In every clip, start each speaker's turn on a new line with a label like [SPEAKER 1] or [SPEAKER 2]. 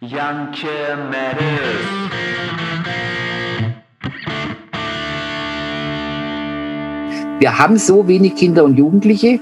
[SPEAKER 1] Janke Matters.
[SPEAKER 2] Wir haben so wenig Kinder und Jugendliche,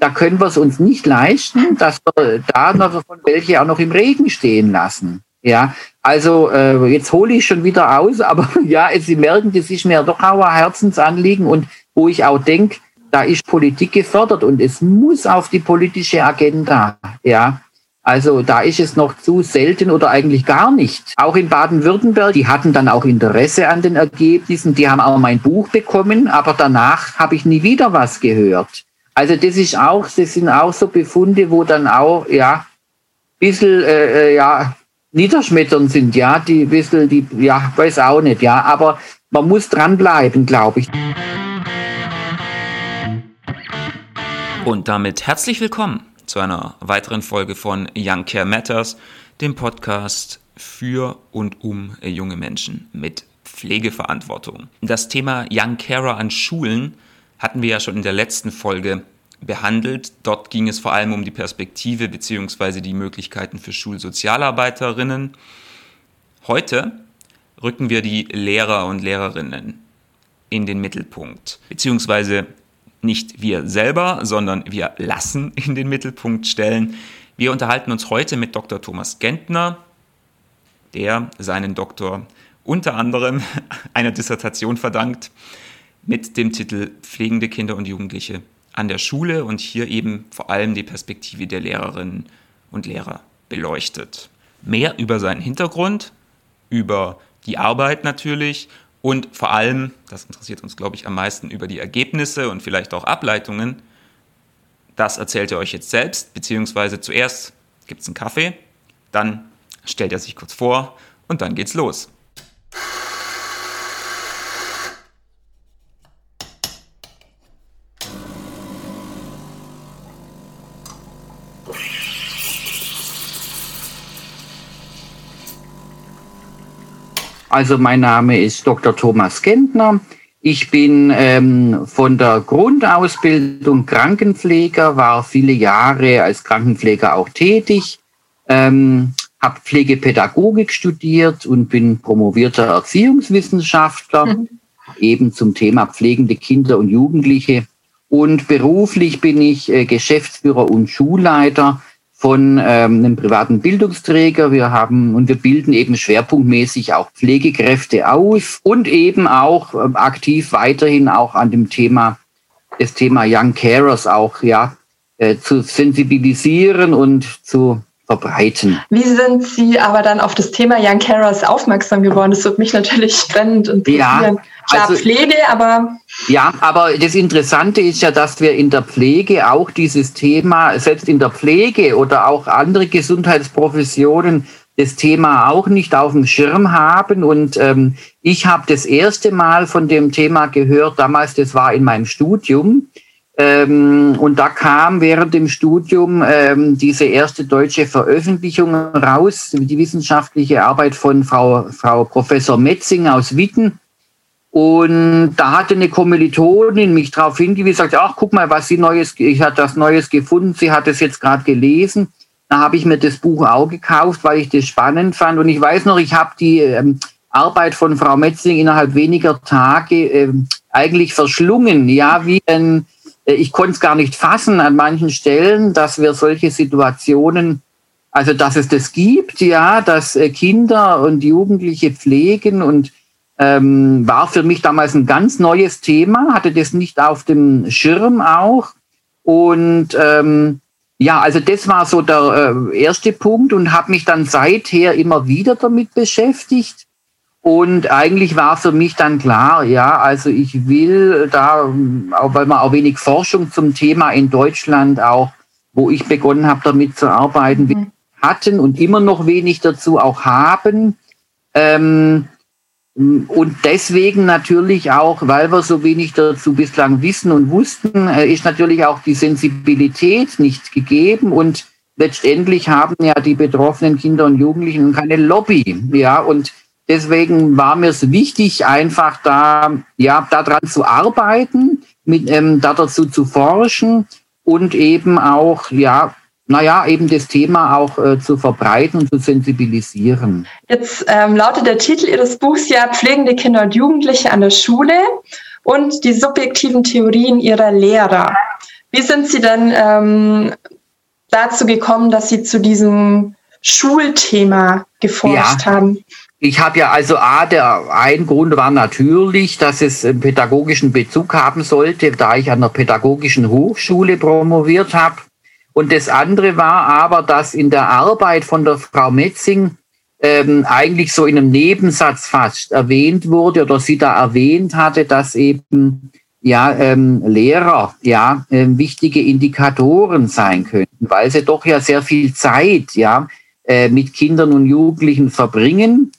[SPEAKER 2] da können wir es uns nicht leisten, dass wir da noch von welche auch noch im Regen stehen lassen. Ja, also äh, jetzt hole ich schon wieder aus, aber ja, Sie merken, das ist mir doch auch ein Herzensanliegen und wo ich auch denke, da ist Politik gefördert und es muss auf die politische Agenda. Ja, also da ist es noch zu selten oder eigentlich gar nicht. Auch in Baden-Württemberg, die hatten dann auch Interesse an den Ergebnissen, die haben auch mein Buch bekommen, aber danach habe ich nie wieder was gehört. Also das ist auch, das sind auch so Befunde, wo dann auch, ja, bisschen, äh, äh ja, niederschmetternd sind, ja, die bisschen, die, ja, weiß auch nicht, ja, aber man muss dranbleiben, glaube ich.
[SPEAKER 3] Und damit herzlich willkommen zu einer weiteren Folge von Young Care Matters, dem Podcast für und um junge Menschen mit Pflegeverantwortung. Das Thema Young Carer an Schulen hatten wir ja schon in der letzten Folge behandelt. Dort ging es vor allem um die Perspektive bzw. die Möglichkeiten für Schulsozialarbeiterinnen. Heute rücken wir die Lehrer und Lehrerinnen in den Mittelpunkt, beziehungsweise nicht wir selber, sondern wir lassen in den Mittelpunkt stellen. Wir unterhalten uns heute mit Dr. Thomas Gentner, der seinen Doktor unter anderem einer Dissertation verdankt mit dem Titel Pflegende Kinder und Jugendliche an der Schule und hier eben vor allem die Perspektive der Lehrerinnen und Lehrer beleuchtet. Mehr über seinen Hintergrund, über die Arbeit natürlich und vor allem, das interessiert uns, glaube ich, am meisten über die Ergebnisse und vielleicht auch Ableitungen. Das erzählt er euch jetzt selbst, beziehungsweise zuerst gibt es einen Kaffee, dann stellt er sich kurz vor und dann geht's los.
[SPEAKER 2] Also mein Name ist Dr. Thomas Gentner. Ich bin ähm, von der Grundausbildung Krankenpfleger, war viele Jahre als Krankenpfleger auch tätig, ähm, habe Pflegepädagogik studiert und bin promovierter Erziehungswissenschaftler, mhm. eben zum Thema pflegende Kinder und Jugendliche. Und beruflich bin ich äh, Geschäftsführer und Schulleiter von ähm, einem privaten Bildungsträger. Wir haben und wir bilden eben schwerpunktmäßig auch Pflegekräfte aus und eben auch ähm, aktiv weiterhin auch an dem Thema, das Thema Young Carers auch, ja, äh, zu sensibilisieren und zu verbreiten.
[SPEAKER 4] Wie sind Sie aber dann auf das Thema Young Carers aufmerksam geworden? Das wird mich natürlich brennend interessieren. Ja, Klar, also, Pflege, aber.
[SPEAKER 2] Ja, aber das Interessante ist ja, dass wir in der Pflege auch dieses Thema, selbst in der Pflege oder auch andere Gesundheitsprofessionen, das Thema auch nicht auf dem Schirm haben. Und ähm, ich habe das erste Mal von dem Thema gehört, damals, das war in meinem Studium. Ähm, und da kam während dem Studium ähm, diese erste deutsche Veröffentlichung raus, die wissenschaftliche Arbeit von Frau, Frau Professor Metzing aus Witten. Und da hatte eine Kommilitonin mich darauf hingewiesen, sagte, ach, guck mal, was sie Neues, ich hatte das Neues gefunden, sie hat es jetzt gerade gelesen. Da habe ich mir das Buch auch gekauft, weil ich das spannend fand. Und ich weiß noch, ich habe die ähm, Arbeit von Frau Metzing innerhalb weniger Tage ähm, eigentlich verschlungen. Ja, wie ein, ich konnte es gar nicht fassen an manchen Stellen, dass wir solche Situationen, also dass es das gibt, ja, dass äh, Kinder und Jugendliche pflegen und ähm, war für mich damals ein ganz neues Thema, hatte das nicht auf dem Schirm auch. Und ähm, ja, also das war so der äh, erste Punkt und habe mich dann seither immer wieder damit beschäftigt. Und eigentlich war für mich dann klar, ja, also ich will da, weil wir auch wenig Forschung zum Thema in Deutschland auch, wo ich begonnen habe, damit zu arbeiten, mhm. hatten und immer noch wenig dazu auch haben. Ähm, und deswegen natürlich auch, weil wir so wenig dazu bislang wissen und wussten, äh, ist natürlich auch die Sensibilität nicht gegeben und letztendlich haben ja die betroffenen Kinder und Jugendlichen keine Lobby, ja, und deswegen war mir es wichtig, einfach da, ja, daran zu arbeiten, mit, ähm, da dazu zu forschen und eben auch, ja, naja, eben das Thema auch äh, zu verbreiten und zu sensibilisieren.
[SPEAKER 4] Jetzt ähm, lautet der Titel Ihres Buchs ja Pflegende Kinder und Jugendliche an der Schule und die subjektiven Theorien ihrer Lehrer. Wie sind Sie denn ähm, dazu gekommen, dass Sie zu diesem Schulthema geforscht ja. haben?
[SPEAKER 2] Ich habe ja also A, der ein Grund war natürlich, dass es einen pädagogischen Bezug haben sollte, da ich an der pädagogischen Hochschule promoviert habe. Und das andere war aber, dass in der Arbeit von der Frau Metzing ähm, eigentlich so in einem Nebensatz fast erwähnt wurde oder sie da erwähnt hatte, dass eben ja ähm, Lehrer ja äh, wichtige Indikatoren sein könnten, weil sie doch ja sehr viel Zeit ja äh, mit Kindern und Jugendlichen verbringen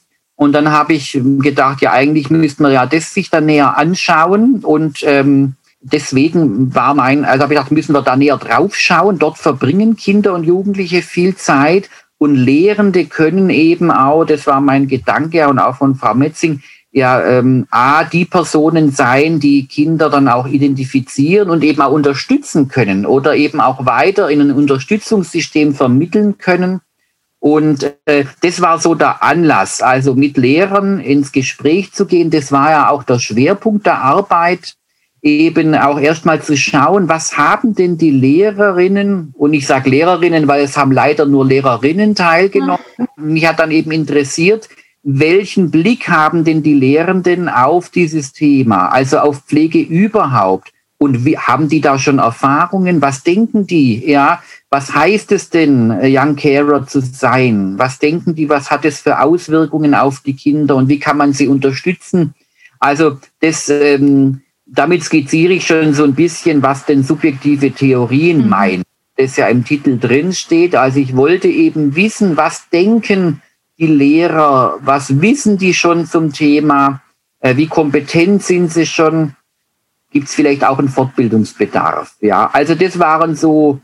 [SPEAKER 2] und dann habe ich gedacht, ja, eigentlich müsste man ja das sich dann näher anschauen. Und ähm, deswegen war mein, also habe ich gedacht, müssen wir da näher drauf schauen. Dort verbringen Kinder und Jugendliche viel Zeit und Lehrende können eben auch, das war mein Gedanke und auch von Frau Metzing, ja, ähm, A, die Personen sein, die Kinder dann auch identifizieren und eben auch unterstützen können oder eben auch weiter in ein Unterstützungssystem vermitteln können und äh, das war so der Anlass, also mit Lehrern ins Gespräch zu gehen. Das war ja auch der Schwerpunkt der Arbeit, eben auch erstmal zu schauen, was haben denn die Lehrerinnen, und ich sage Lehrerinnen, weil es haben leider nur Lehrerinnen teilgenommen. Mich hat dann eben interessiert, welchen Blick haben denn die Lehrenden auf dieses Thema, also auf Pflege überhaupt? Und wie, haben die da schon Erfahrungen? Was denken die? Ja, was heißt es denn, Young Carer zu sein? Was denken die? Was hat es für Auswirkungen auf die Kinder? Und wie kann man sie unterstützen? Also das, ähm, damit skizziere ich schon so ein bisschen, was denn subjektive Theorien mhm. meinen. Das ja im Titel drin steht. Also ich wollte eben wissen, was denken die Lehrer? Was wissen die schon zum Thema? Äh, wie kompetent sind sie schon? Gibt es vielleicht auch einen Fortbildungsbedarf. Ja, also das waren so,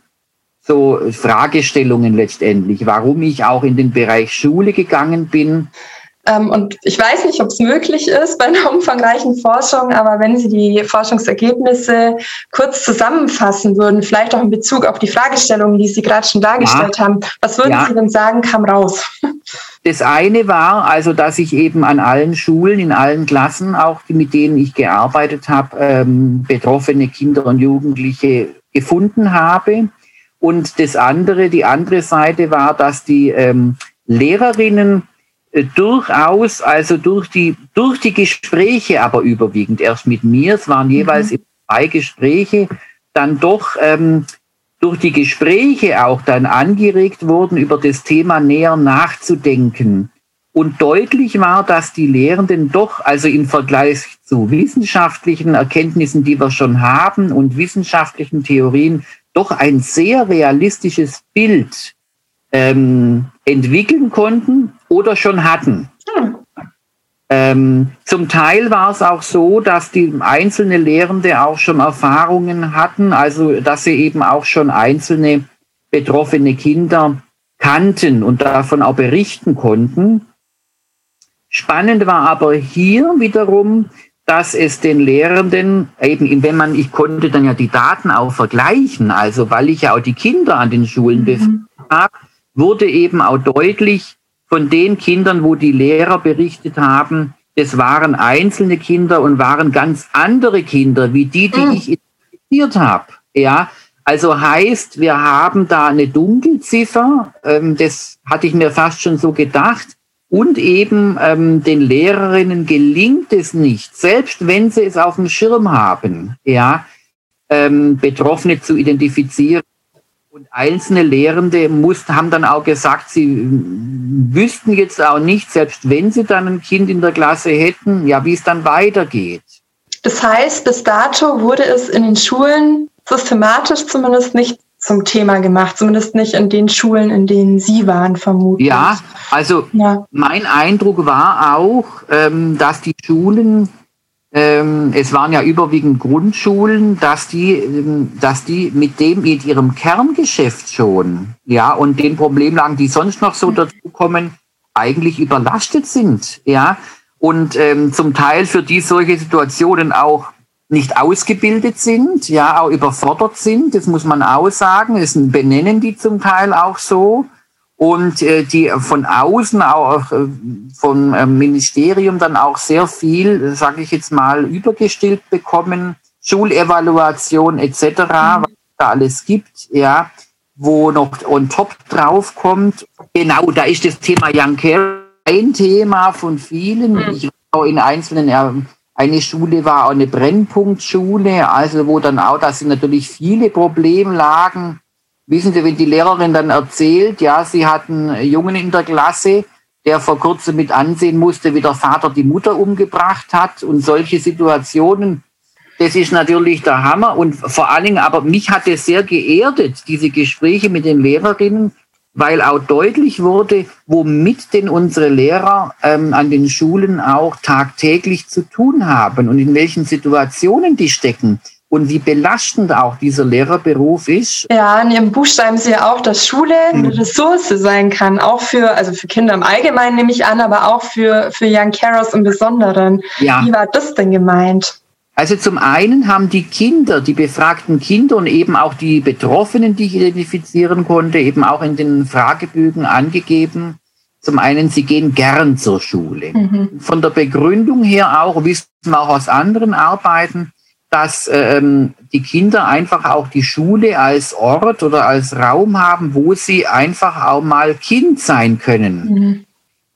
[SPEAKER 2] so Fragestellungen letztendlich, warum ich auch in den Bereich Schule gegangen bin.
[SPEAKER 4] Ähm, und ich weiß nicht, ob es möglich ist bei einer umfangreichen Forschung, aber wenn Sie die Forschungsergebnisse kurz zusammenfassen würden, vielleicht auch in Bezug auf die Fragestellungen, die Sie gerade schon dargestellt ja. haben, was würden ja. Sie denn sagen, kam raus?
[SPEAKER 2] Das eine war also, dass ich eben an allen Schulen, in allen Klassen, auch mit denen ich gearbeitet habe, ähm, betroffene Kinder und Jugendliche gefunden habe. Und das andere, die andere Seite war, dass die ähm, Lehrerinnen durchaus, also durch die, durch die Gespräche, aber überwiegend erst mit mir, es waren jeweils mhm. zwei Gespräche, dann doch ähm, durch die Gespräche auch dann angeregt wurden, über das Thema näher nachzudenken. Und deutlich war, dass die Lehrenden doch, also im Vergleich zu wissenschaftlichen Erkenntnissen, die wir schon haben und wissenschaftlichen Theorien, doch ein sehr realistisches Bild ähm, entwickeln konnten oder schon hatten. Hm. Ähm, zum Teil war es auch so, dass die einzelne Lehrende auch schon Erfahrungen hatten, also dass sie eben auch schon einzelne betroffene Kinder kannten und davon auch berichten konnten. Spannend war aber hier wiederum, dass es den Lehrenden eben, wenn man, ich konnte dann ja die Daten auch vergleichen, also weil ich ja auch die Kinder an den Schulen mhm. habe, wurde eben auch deutlich, von den Kindern, wo die Lehrer berichtet haben, es waren einzelne Kinder und waren ganz andere Kinder, wie die, die mhm. ich identifiziert habe. Ja, also heißt, wir haben da eine Dunkelziffer, ähm, das hatte ich mir fast schon so gedacht. Und eben ähm, den Lehrerinnen gelingt es nicht, selbst wenn sie es auf dem Schirm haben, ja, ähm, Betroffene zu identifizieren und einzelne Lehrende mussten, haben dann auch gesagt, sie wüssten jetzt auch nicht, selbst wenn sie dann ein Kind in der Klasse hätten, ja, wie es dann weitergeht.
[SPEAKER 4] Das heißt, bis dato wurde es in den Schulen systematisch zumindest nicht zum Thema gemacht, zumindest nicht in den Schulen, in denen Sie waren, vermutlich.
[SPEAKER 2] Ja, also ja. mein Eindruck war auch, ähm, dass die Schulen ähm, es waren ja überwiegend Grundschulen, dass die, ähm, dass die mit dem, mit ihrem Kerngeschäft schon, ja, und den Problemlagen, die sonst noch so dazukommen, eigentlich überlastet sind, ja, und ähm, zum Teil für die solche Situationen auch nicht ausgebildet sind, ja, auch überfordert sind, das muss man auch sagen, das benennen die zum Teil auch so. Und äh, die von außen, auch äh, vom äh, Ministerium dann auch sehr viel, sage ich jetzt mal, übergestillt bekommen, Schulevaluation etc., mhm. was da alles gibt, ja, wo noch on top drauf kommt. Genau, da ist das Thema Young Care ein Thema von vielen. Mhm. Ich auch in einzelnen eine Schule war auch eine Brennpunktschule, also wo dann auch, da sind natürlich viele Problemlagen. Wissen Sie, wenn die Lehrerin dann erzählt, ja, sie hatten einen Jungen in der Klasse, der vor kurzem mit ansehen musste, wie der Vater die Mutter umgebracht hat und solche Situationen, das ist natürlich der Hammer. Und vor allen Dingen, aber mich hat es sehr geerdet, diese Gespräche mit den Lehrerinnen, weil auch deutlich wurde, womit denn unsere Lehrer ähm, an den Schulen auch tagtäglich zu tun haben und in welchen Situationen die stecken und wie belastend auch dieser Lehrerberuf ist.
[SPEAKER 4] Ja, in Ihrem Buch schreiben Sie ja auch, dass Schule eine Ressource sein kann, auch für, also für Kinder im Allgemeinen nehme ich an, aber auch für, für Young Carers im Besonderen. Ja. Wie war das denn gemeint?
[SPEAKER 2] Also zum einen haben die Kinder, die befragten Kinder und eben auch die Betroffenen, die ich identifizieren konnte, eben auch in den Fragebögen angegeben. Zum einen, sie gehen gern zur Schule. Mhm. Von der Begründung her auch, wissen wir auch aus anderen Arbeiten, dass ähm, die Kinder einfach auch die Schule als Ort oder als Raum haben, wo sie einfach auch mal Kind sein können. Mhm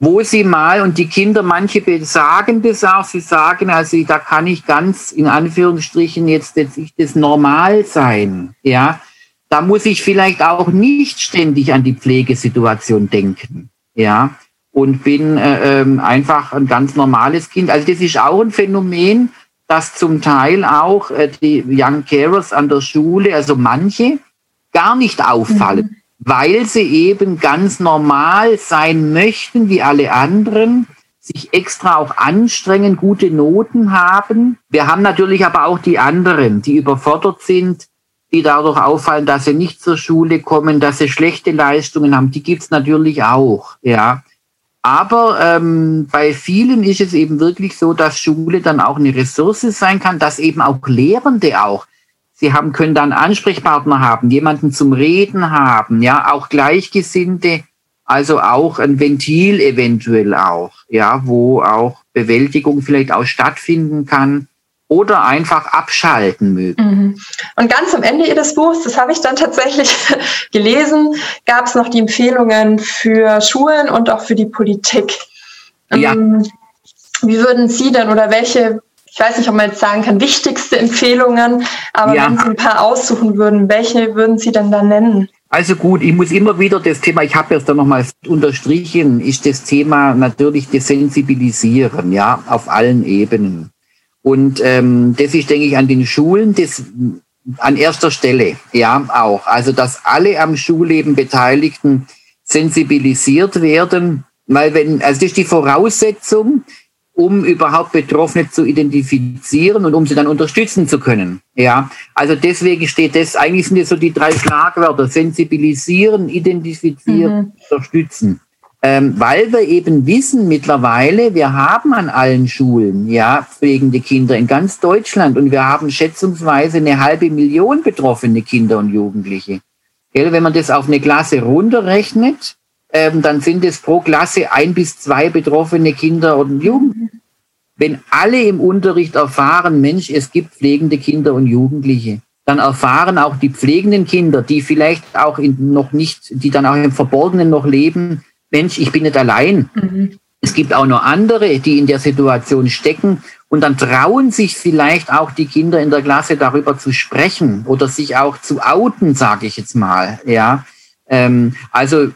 [SPEAKER 2] wo sie mal, und die Kinder, manche sagen das auch, sie sagen, also da kann ich ganz in Anführungsstrichen jetzt, jetzt ich das normal sein, ja. Da muss ich vielleicht auch nicht ständig an die Pflegesituation denken, ja. Und bin äh, ähm, einfach ein ganz normales Kind. Also das ist auch ein Phänomen, dass zum Teil auch äh, die Young Carers an der Schule, also manche, gar nicht auffallen. Mhm weil sie eben ganz normal sein möchten wie alle anderen, sich extra auch anstrengen, gute Noten haben. Wir haben natürlich aber auch die anderen, die überfordert sind, die dadurch auffallen, dass sie nicht zur Schule kommen, dass sie schlechte Leistungen haben. Die gibt's natürlich auch, ja. Aber ähm, bei vielen ist es eben wirklich so, dass Schule dann auch eine Ressource sein kann, dass eben auch Lehrende auch Sie haben, können dann Ansprechpartner haben, jemanden zum Reden haben, ja, auch Gleichgesinnte, also auch ein Ventil eventuell auch, ja, wo auch Bewältigung vielleicht auch stattfinden kann oder einfach abschalten mögen.
[SPEAKER 4] Mhm. Und ganz am Ende Ihres Buchs, das habe ich dann tatsächlich gelesen, gab es noch die Empfehlungen für Schulen und auch für die Politik. Ja. Ähm, wie würden Sie denn oder welche ich weiß nicht, ob man jetzt sagen kann, wichtigste Empfehlungen, aber ja. wenn Sie ein paar aussuchen würden, welche würden Sie denn da nennen?
[SPEAKER 2] Also gut, ich muss immer wieder das Thema, ich habe jetzt da nochmal unterstrichen, ist das Thema natürlich das Sensibilisieren, ja, auf allen Ebenen. Und ähm, das ist, denke ich, an den Schulen das an erster Stelle, ja, auch. Also, dass alle am Schulleben Beteiligten sensibilisiert werden, weil wenn, also das ist die Voraussetzung, um überhaupt Betroffene zu identifizieren und um sie dann unterstützen zu können. Ja, also deswegen steht das, eigentlich sind das so die drei Schlagwörter, sensibilisieren, identifizieren, mhm. unterstützen. Ähm, weil wir eben wissen mittlerweile, wir haben an allen Schulen, ja, pflegende Kinder in ganz Deutschland und wir haben schätzungsweise eine halbe Million betroffene Kinder und Jugendliche. Gell, wenn man das auf eine Klasse runterrechnet, ähm, dann sind es pro Klasse ein bis zwei betroffene Kinder und Jugendliche. Wenn alle im Unterricht erfahren, Mensch, es gibt pflegende Kinder und Jugendliche, dann erfahren auch die pflegenden Kinder, die vielleicht auch in, noch nicht, die dann auch im Verborgenen noch leben, Mensch, ich bin nicht allein. Mhm. Es gibt auch noch andere, die in der Situation stecken und dann trauen sich vielleicht auch die Kinder in der Klasse darüber zu sprechen oder sich auch zu outen, sage ich jetzt mal. Ja, ähm, also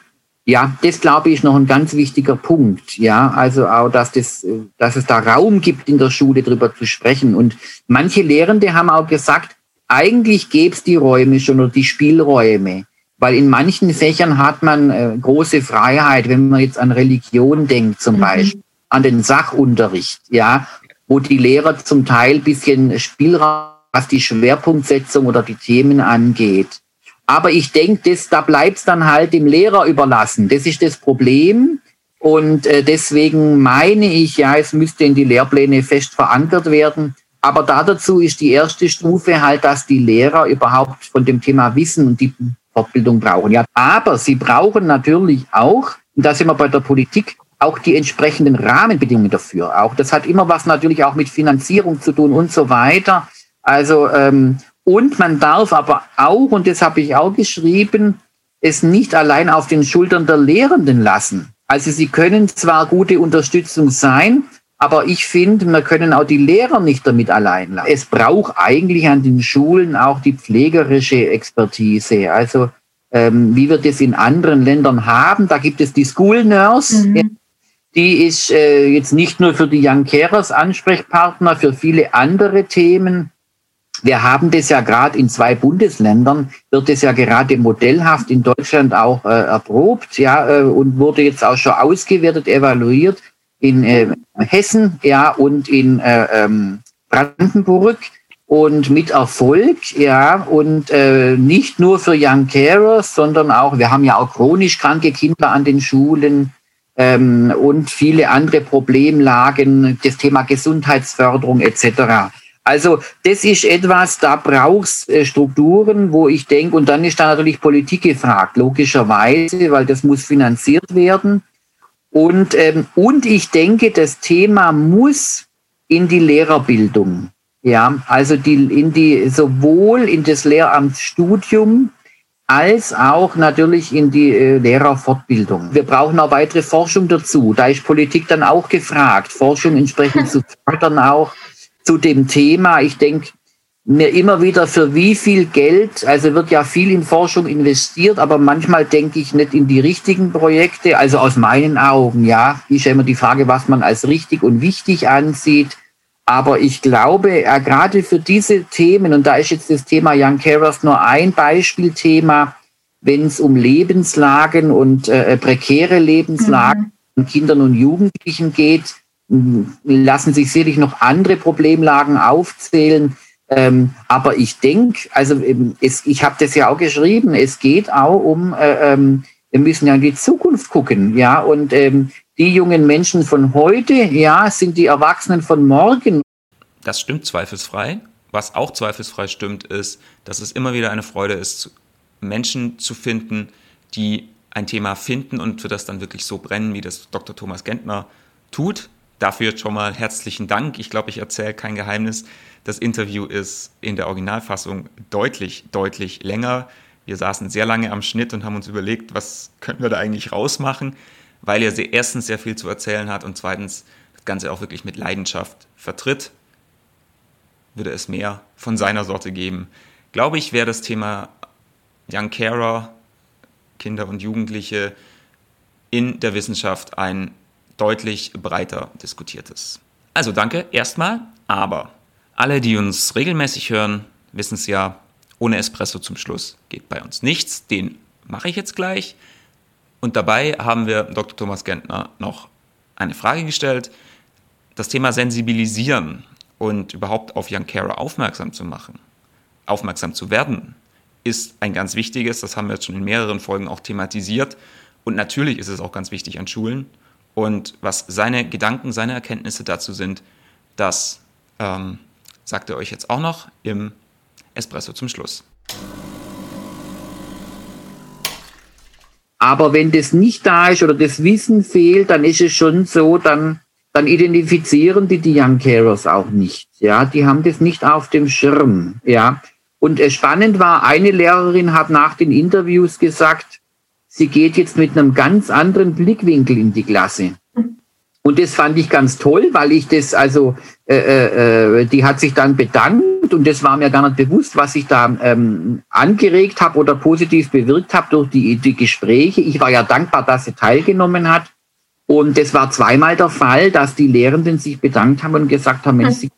[SPEAKER 2] ja, das glaube ich noch ein ganz wichtiger Punkt. Ja, also auch, dass das, dass es da Raum gibt in der Schule drüber zu sprechen. Und manche Lehrende haben auch gesagt, eigentlich gäbe es die Räume schon oder die Spielräume. Weil in manchen Fächern hat man äh, große Freiheit, wenn man jetzt an Religion denkt zum mhm. Beispiel, an den Sachunterricht, ja, wo die Lehrer zum Teil bisschen Spielraum, was die Schwerpunktsetzung oder die Themen angeht. Aber ich denke, das, da bleibt es dann halt dem Lehrer überlassen. Das ist das Problem. Und äh, deswegen meine ich, ja, es müsste in die Lehrpläne fest verankert werden. Aber da dazu ist die erste Stufe halt, dass die Lehrer überhaupt von dem Thema wissen und die Fortbildung brauchen. Ja, aber sie brauchen natürlich auch, und da sind wir bei der Politik, auch die entsprechenden Rahmenbedingungen dafür. Auch das hat immer was natürlich auch mit Finanzierung zu tun und so weiter. Also ähm, und man darf aber auch, und das habe ich auch geschrieben, es nicht allein auf den Schultern der Lehrenden lassen. Also sie können zwar gute Unterstützung sein, aber ich finde, wir können auch die Lehrer nicht damit allein lassen. Es braucht eigentlich an den Schulen auch die pflegerische Expertise. Also ähm, wie wir das in anderen Ländern haben, da gibt es die School Nurse. Mhm. Die ist äh, jetzt nicht nur für die Young Carers Ansprechpartner, für viele andere Themen. Wir haben das ja gerade in zwei Bundesländern, wird es ja gerade modellhaft in Deutschland auch äh, erprobt, ja, äh, und wurde jetzt auch schon ausgewertet, evaluiert in äh, Hessen, ja, und in äh, ähm, Brandenburg und mit Erfolg, ja, und äh, nicht nur für Young Carers, sondern auch, wir haben ja auch chronisch kranke Kinder an den Schulen ähm, und viele andere Problemlagen, das Thema Gesundheitsförderung etc. Also das ist etwas, da brauchst äh, Strukturen, wo ich denke, und dann ist da natürlich Politik gefragt, logischerweise, weil das muss finanziert werden. Und, ähm, und ich denke, das Thema muss in die Lehrerbildung. Ja, also die, in die, sowohl in das Lehramtsstudium als auch natürlich in die äh, Lehrerfortbildung. Wir brauchen auch weitere Forschung dazu. Da ist Politik dann auch gefragt, Forschung entsprechend zu fördern auch zu dem Thema. Ich denke mir immer wieder, für wie viel Geld, also wird ja viel in Forschung investiert, aber manchmal denke ich nicht in die richtigen Projekte. Also aus meinen Augen, ja, ist ja immer die Frage, was man als richtig und wichtig ansieht. Aber ich glaube, ja, gerade für diese Themen, und da ist jetzt das Thema Young Carers nur ein Beispielthema, wenn es um Lebenslagen und äh, prekäre Lebenslagen mhm. von Kindern und Jugendlichen geht, lassen sich sicherlich noch andere Problemlagen aufzählen. Ähm, aber ich denke, also ähm, es, ich habe das ja auch geschrieben, es geht auch um, äh, ähm, wir müssen ja in die Zukunft gucken, ja, und ähm, die jungen Menschen von heute, ja, sind die Erwachsenen von morgen.
[SPEAKER 3] Das stimmt zweifelsfrei. Was auch zweifelsfrei stimmt, ist, dass es immer wieder eine Freude ist, Menschen zu finden, die ein Thema finden und für das dann wirklich so brennen, wie das Dr. Thomas Gentner tut. Dafür schon mal herzlichen Dank. Ich glaube, ich erzähle kein Geheimnis. Das Interview ist in der Originalfassung deutlich, deutlich länger. Wir saßen sehr lange am Schnitt und haben uns überlegt, was könnten wir da eigentlich rausmachen, weil er erstens sehr viel zu erzählen hat und zweitens das Ganze auch wirklich mit Leidenschaft vertritt. Würde es mehr von seiner Sorte geben. Glaube ich, wäre das Thema Young Carer, Kinder und Jugendliche in der Wissenschaft ein deutlich breiter diskutiertes. Also danke erstmal, aber alle, die uns regelmäßig hören, wissen es ja, ohne Espresso zum Schluss geht bei uns nichts. Den mache ich jetzt gleich. Und dabei haben wir Dr. Thomas Gentner noch eine Frage gestellt. Das Thema Sensibilisieren und überhaupt auf Young Carer aufmerksam zu machen, aufmerksam zu werden, ist ein ganz wichtiges. Das haben wir jetzt schon in mehreren Folgen auch thematisiert. Und natürlich ist es auch ganz wichtig an Schulen. Und was seine Gedanken, seine Erkenntnisse dazu sind, das ähm, sagt er euch jetzt auch noch im Espresso zum Schluss.
[SPEAKER 2] Aber wenn das nicht da ist oder das Wissen fehlt, dann ist es schon so, dann, dann identifizieren die die Young Carers auch nicht. Ja, die haben das nicht auf dem Schirm. Ja, und äh, spannend war, eine Lehrerin hat nach den Interviews gesagt, sie geht jetzt mit einem ganz anderen Blickwinkel in die Klasse. Und das fand ich ganz toll, weil ich das, also, äh, äh, die hat sich dann bedankt und das war mir gar nicht bewusst, was ich da ähm, angeregt habe oder positiv bewirkt habe durch die, die Gespräche. Ich war ja dankbar, dass sie teilgenommen hat. Und das war zweimal der Fall, dass die Lehrenden sich bedankt haben und gesagt haben, Mensch, sie,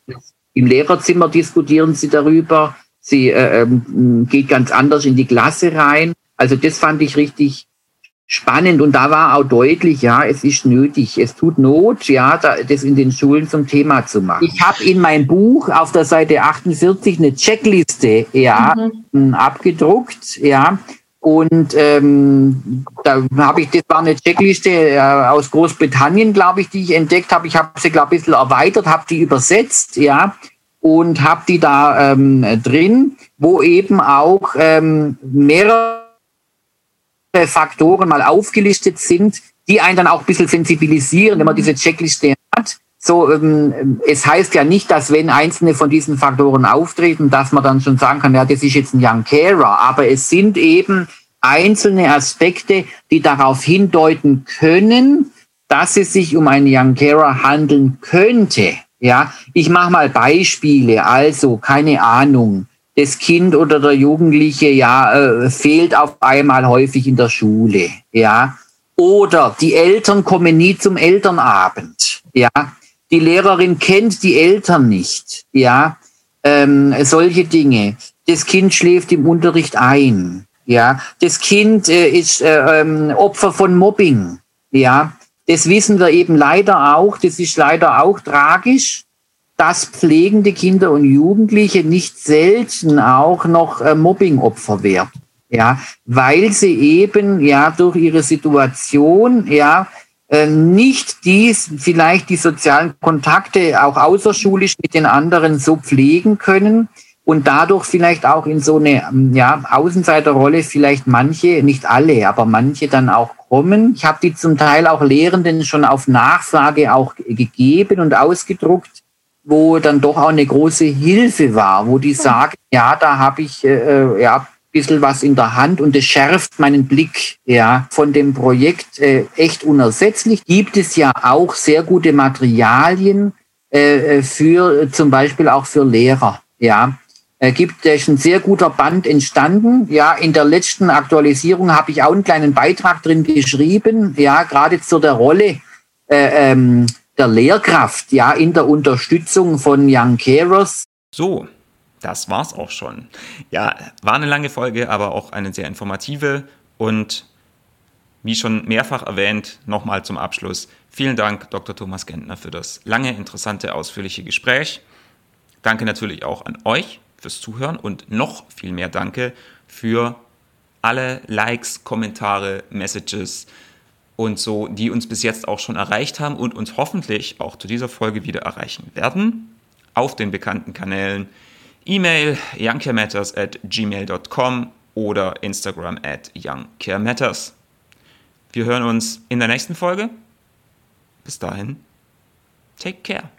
[SPEAKER 2] im Lehrerzimmer diskutieren sie darüber, sie äh, ähm, geht ganz anders in die Klasse rein. Also das fand ich richtig, spannend und da war auch deutlich, ja, es ist nötig, es tut Not, ja, das in den Schulen zum Thema zu machen. Ich habe in meinem Buch auf der Seite 48 eine Checkliste, ja, mhm. abgedruckt, ja, und ähm, da habe ich, das war eine Checkliste äh, aus Großbritannien, glaube ich, die ich entdeckt habe. Ich habe sie, glaube ich, ein bisschen erweitert, habe die übersetzt, ja. und habe die da ähm, drin, wo eben auch ähm, mehrere Faktoren mal aufgelistet sind, die einen dann auch ein bisschen sensibilisieren, wenn man diese Checkliste hat. So, ähm, es heißt ja nicht, dass wenn einzelne von diesen Faktoren auftreten, dass man dann schon sagen kann, ja, das ist jetzt ein Young Carer, aber es sind eben einzelne Aspekte, die darauf hindeuten können, dass es sich um einen Young Carer handeln könnte. Ja, ich mache mal Beispiele. Also, keine Ahnung. Das Kind oder der Jugendliche, ja, äh, fehlt auf einmal häufig in der Schule. Ja, oder die Eltern kommen nie zum Elternabend. Ja, die Lehrerin kennt die Eltern nicht. Ja, ähm, solche Dinge. Das Kind schläft im Unterricht ein. Ja, das Kind äh, ist äh, ähm, Opfer von Mobbing. Ja, das wissen wir eben leider auch, das ist leider auch tragisch, dass pflegende Kinder und Jugendliche nicht selten auch noch äh, Mobbingopfer werden. Ja, weil sie eben ja durch ihre Situation ja äh, nicht dies vielleicht die sozialen Kontakte auch außerschulisch mit den anderen so pflegen können und dadurch vielleicht auch in so eine ja, Außenseiterrolle vielleicht manche, nicht alle, aber manche dann auch kommen. Ich habe die zum Teil auch Lehrenden schon auf Nachfrage auch gegeben und ausgedruckt, wo dann doch auch eine große Hilfe war, wo die sagen, ja, da habe ich äh, äh ja bisschen was in der Hand und es schärft meinen Blick ja von dem Projekt äh, echt unersetzlich. Gibt es ja auch sehr gute Materialien äh, äh für zum Beispiel auch für Lehrer, ja äh, gibt, ist ein sehr guter Band entstanden. Ja, in der letzten Aktualisierung habe ich auch einen kleinen Beitrag drin geschrieben, ja, gerade zu der Rolle äh, ähm, der Lehrkraft, ja, in der Unterstützung von Young Carers.
[SPEAKER 3] So, das war's auch schon. Ja, war eine lange Folge, aber auch eine sehr informative und wie schon mehrfach erwähnt, nochmal zum Abschluss. Vielen Dank, Dr. Thomas Gentner, für das lange, interessante, ausführliche Gespräch. Danke natürlich auch an euch fürs Zuhören und noch viel mehr Danke für alle Likes, Kommentare, Messages und so, die uns bis jetzt auch schon erreicht haben und uns hoffentlich auch zu dieser Folge wieder erreichen werden. Auf den bekannten Kanälen E-Mail youngcarematters at gmail.com oder Instagram at youngcarematters. Wir hören uns in der nächsten Folge. Bis dahin, take care.